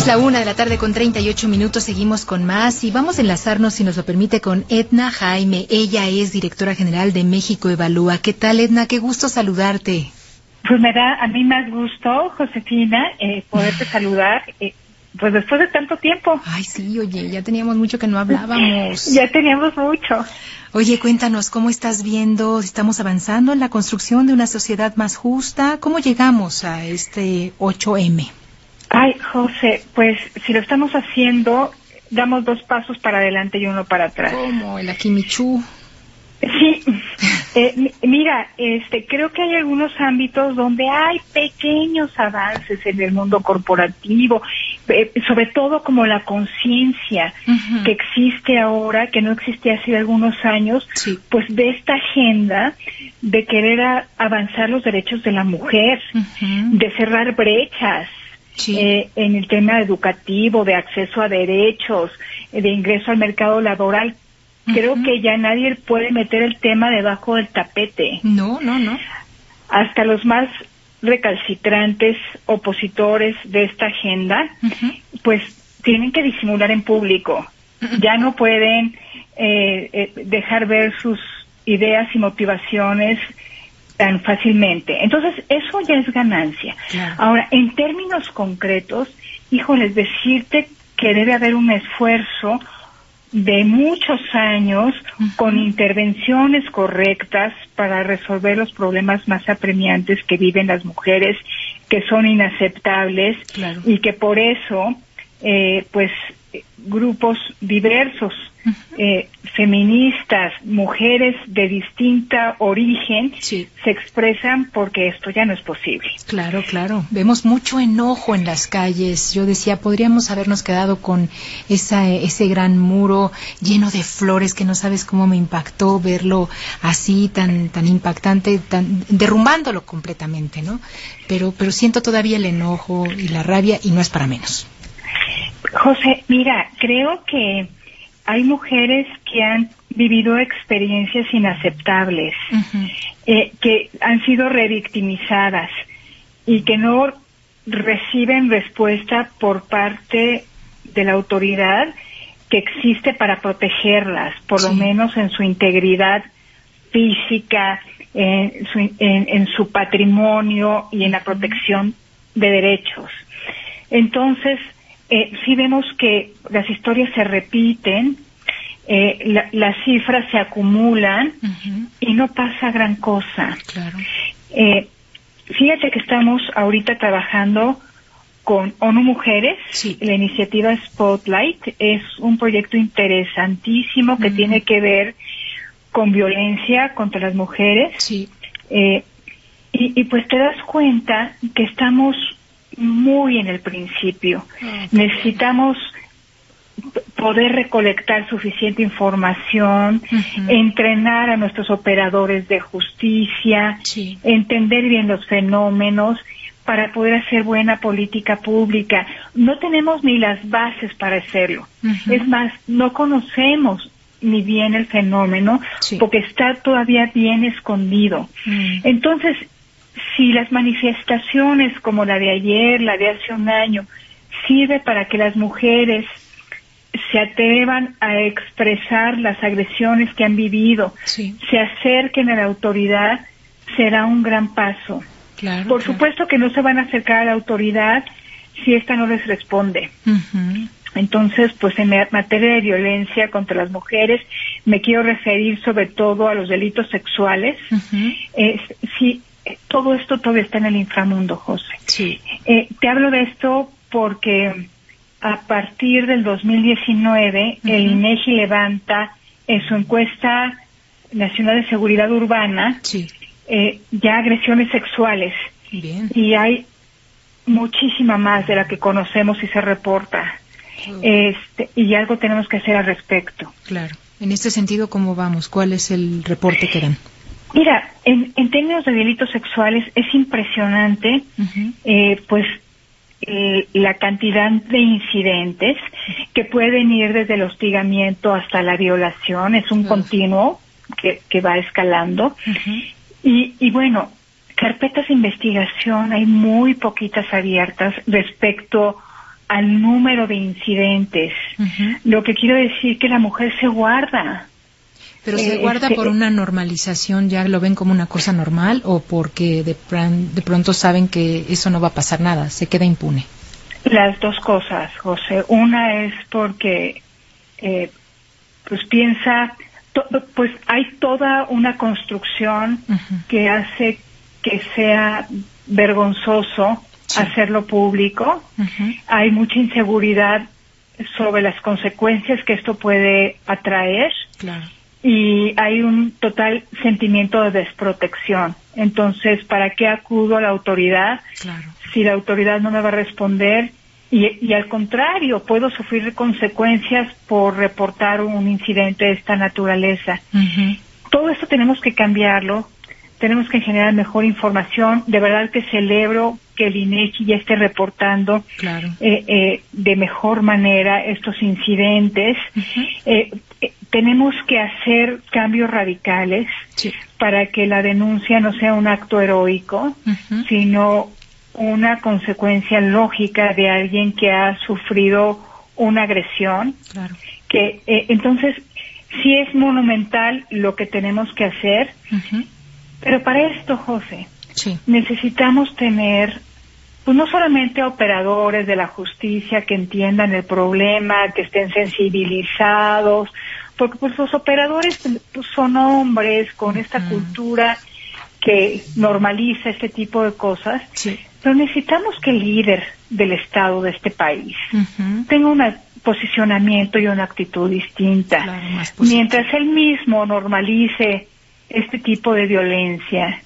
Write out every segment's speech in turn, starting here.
Es la una de la tarde con 38 minutos. Seguimos con más y vamos a enlazarnos, si nos lo permite, con Edna Jaime. Ella es directora general de México Evalúa. ¿Qué tal, Edna? Qué gusto saludarte. Pues me da a mí más gusto, Josefina, eh, poderte saludar. Eh, pues después de tanto tiempo. Ay, sí, oye, ya teníamos mucho que no hablábamos. ya teníamos mucho. Oye, cuéntanos, ¿cómo estás viendo? ¿Estamos avanzando en la construcción de una sociedad más justa? ¿Cómo llegamos a este 8M? Ay, José, pues si lo estamos haciendo, damos dos pasos para adelante y uno para atrás. Como el Akimichu. Sí, eh, mira, este, creo que hay algunos ámbitos donde hay pequeños avances en el mundo corporativo, eh, sobre todo como la conciencia que existe ahora, que no existía hace algunos años, pues de esta agenda de querer avanzar los derechos de la mujer, de cerrar brechas, eh, en el tema educativo, de acceso a derechos, de ingreso al mercado laboral. Creo que ya nadie puede meter el tema debajo del tapete. No, no, no. Hasta los más recalcitrantes opositores de esta agenda, pues tienen que disimular en público. Ya no pueden eh, eh, dejar ver sus ideas y motivaciones tan fácilmente. Entonces, eso ya es ganancia. Ahora, en términos concretos, híjoles, decirte que debe haber un esfuerzo de muchos años con intervenciones correctas para resolver los problemas más apremiantes que viven las mujeres, que son inaceptables y que por eso, eh, pues, grupos diversos eh, feministas, mujeres de distinta origen, se expresan porque esto ya no es posible. Claro, claro. Vemos mucho enojo en las calles. Yo decía, podríamos habernos quedado con esa, ese gran muro lleno de flores que no sabes cómo me impactó verlo así, tan, tan impactante, tan, derrumbándolo completamente, ¿no? Pero, pero siento todavía el enojo y la rabia y no es para menos. José, mira, creo que hay mujeres que han vivido experiencias inaceptables, eh, que han sido revictimizadas y que no reciben respuesta por parte de la autoridad que existe para protegerlas, por lo menos en su integridad física, en su, en su patrimonio y en la protección de derechos. Entonces, eh, sí vemos que las historias se repiten, eh, las cifras se acumulan y no pasa gran cosa. Eh, fíjate que estamos ahorita trabajando con ONU Mujeres, la iniciativa Spotlight es un proyecto interesantísimo que tiene que ver con violencia contra las mujeres. Eh, y, y, pues te das cuenta que estamos muy en el principio. Necesitamos poder recolectar suficiente información, entrenar a nuestros operadores de justicia, entender bien los fenómenos para poder hacer buena política pública. No tenemos ni las bases para hacerlo. Es más, no conocemos ni bien el fenómeno porque está todavía bien escondido. Mm. Entonces, si las manifestaciones como la de ayer, la de hace un año, sirve para que las mujeres se atrevan a expresar las agresiones que han vivido, se acerquen a la autoridad, será un gran paso. Por supuesto que no se van a acercar a la autoridad si ésta no les responde. Entonces, pues en materia de violencia contra las mujeres, me quiero referir sobre todo a los delitos sexuales. si todo esto todavía está en el inframundo, José. Sí. Eh, te hablo de esto porque a partir del 2019 el INEGI levanta en su encuesta nacional de seguridad urbana eh, ya agresiones sexuales y hay muchísima más de la que conocemos y se reporta este, y algo tenemos que hacer al respecto. Claro. En este sentido, ¿cómo vamos? ¿Cuál es el reporte que dan? Mira, en, términos de delitos sexuales es impresionante, eh, pues eh, la cantidad de incidentes que pueden ir desde el hostigamiento hasta la violación, es un continuo que, que, va escalando. y, y bueno, carpetas de investigación hay muy poquitas abiertas respecto al número de incidentes. Lo que quiero decir que la mujer se guarda. Pero se eh, guarda este, por una normalización, ya lo ven como una cosa normal o porque de, de pronto saben que eso no va a pasar nada, se queda impune. Las dos cosas, José. Una es porque, eh, pues piensa, pues hay toda una construcción que hace que sea vergonzoso hacerlo público. Hay mucha inseguridad sobre las consecuencias que esto puede atraer. Y hay un total sentimiento de desprotección. Entonces, ¿para qué acudo a la autoridad? Si la autoridad no me va a responder, y, al contrario, puedo sufrir consecuencias por reportar un incidente de esta naturaleza. Todo esto tenemos que cambiarlo, tenemos que generar mejor información. De verdad que celebro que el INEGI ya esté reportando eh, eh, de mejor manera estos incidentes. Eh, tenemos que hacer cambios radicales para que la denuncia no sea un acto heroico, sino una consecuencia lógica de alguien que ha sufrido una agresión. Que entonces sí es monumental lo que tenemos que hacer, pero para esto, José, necesitamos tener pues no solamente operadores de la justicia que entiendan el problema, que estén sensibilizados, porque pues los operadores pues, son hombres con esta cultura que normaliza este tipo de cosas, pero necesitamos que el líder del Estado de este país tenga un posicionamiento y una actitud distinta. Mientras él mismo normalice este tipo de violencia,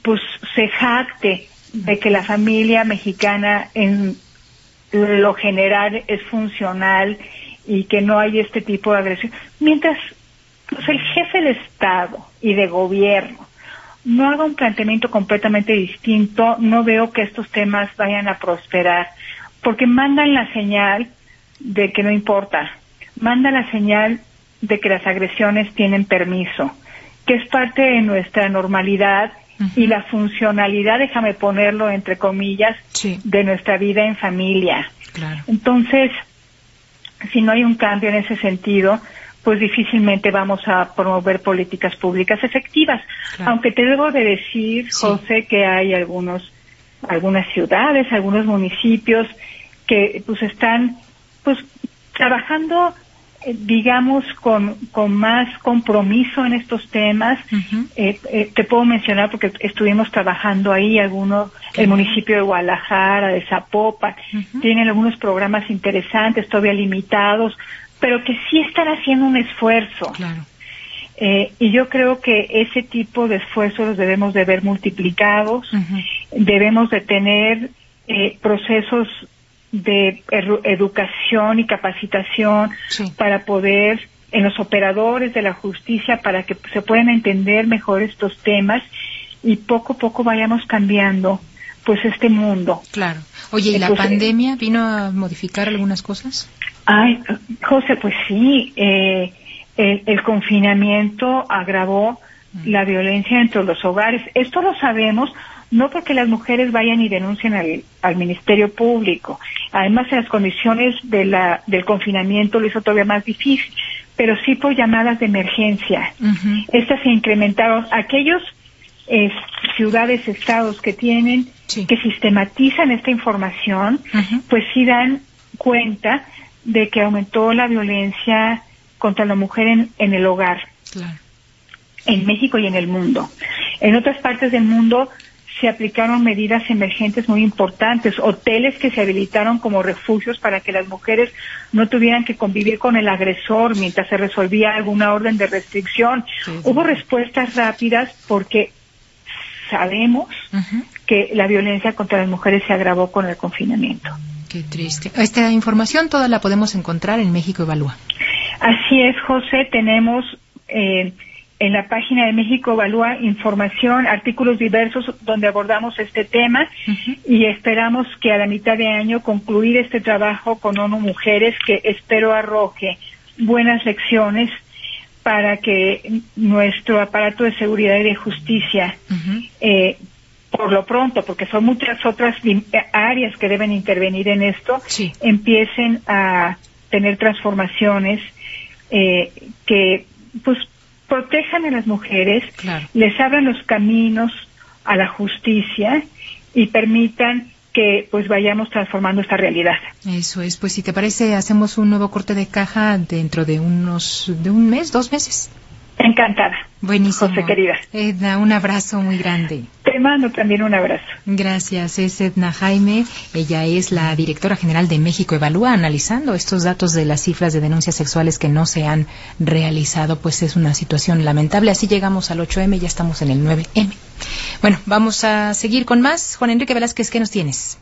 pues se jacte de que la familia mexicana en lo general es funcional y que no hay este tipo de agresión. Mientras pues, el jefe de Estado y de gobierno no haga un planteamiento completamente distinto, no veo que estos temas vayan a prosperar, porque mandan la señal de que no importa, mandan la señal de que las agresiones tienen permiso, que es parte de nuestra normalidad y la funcionalidad, déjame ponerlo entre comillas, de nuestra vida en familia. Entonces, si no hay un cambio en ese sentido, pues difícilmente vamos a promover políticas públicas efectivas. Aunque te debo de decir, José, que hay algunos, algunas ciudades, algunos municipios que pues están pues trabajando digamos, con, con más compromiso en estos temas. Eh, eh, te puedo mencionar porque estuvimos trabajando ahí, algunos, el municipio de Guadalajara, de Zapopan, tienen algunos programas interesantes, todavía limitados, pero que sí están haciendo un esfuerzo. y yo creo que ese tipo de esfuerzos los debemos de ver multiplicados, debemos de tener procesos de educación y capacitación para poder en los operadores de la justicia para que se puedan entender mejor estos temas y poco a poco vayamos cambiando pues este mundo. Claro. Oye, ¿y la pandemia vino a modificar algunas cosas? Ay, José, pues sí, eh, el, el, confinamiento agravó mm. la violencia entre los hogares. Esto lo sabemos no porque las mujeres vayan y denuncien al, Ministerio Público. Además, las condiciones de la, del confinamiento lo hizo todavía más difícil, pero sí por llamadas de emergencia. Estas se incrementaron. Aquellos eh, ciudades, estados que tienen, que sistematizan esta información, pues sí dan cuenta de que aumentó la violencia contra la mujer en, en el hogar. En México y en el mundo. En otras partes del mundo se aplicaron medidas emergentes muy importantes, hoteles que se habilitaron como refugios para que las mujeres no tuvieran que convivir con el agresor mientras se resolvía alguna orden de restricción. Hubo respuestas rápidas porque sabemos que la violencia contra las mujeres se agravó con el confinamiento. Qué triste. Esta información toda la podemos encontrar en México Evalúa. Así es, José. Tenemos eh, en la página de México Evalúa información, artículos diversos donde abordamos este tema y esperamos que a la mitad de año concluir este trabajo con ONU Mujeres que espero arroje buenas lecciones para que nuestro aparato de seguridad y de justicia eh, por lo pronto, porque son muchas otras áreas que deben intervenir en esto, empiecen a tener transformaciones eh, que pues protejan a las mujeres, les abran los caminos a la justicia y permitan que pues vayamos transformando esta realidad. Eso es, pues si te parece hacemos un nuevo corte de caja dentro de unos de un mes, dos meses. Encantada. Buenísimo. José querida. Edna, un abrazo muy grande. Te mando también un abrazo. Gracias, es Edna Jaime. Ella es la directora general de México Evalúa, analizando estos datos de las cifras de denuncias sexuales que no se han realizado, pues es una situación lamentable. Así llegamos al 8M, ya estamos en el 9M. Bueno, vamos a seguir con más. Juan Enrique Velázquez, ¿qué nos tienes?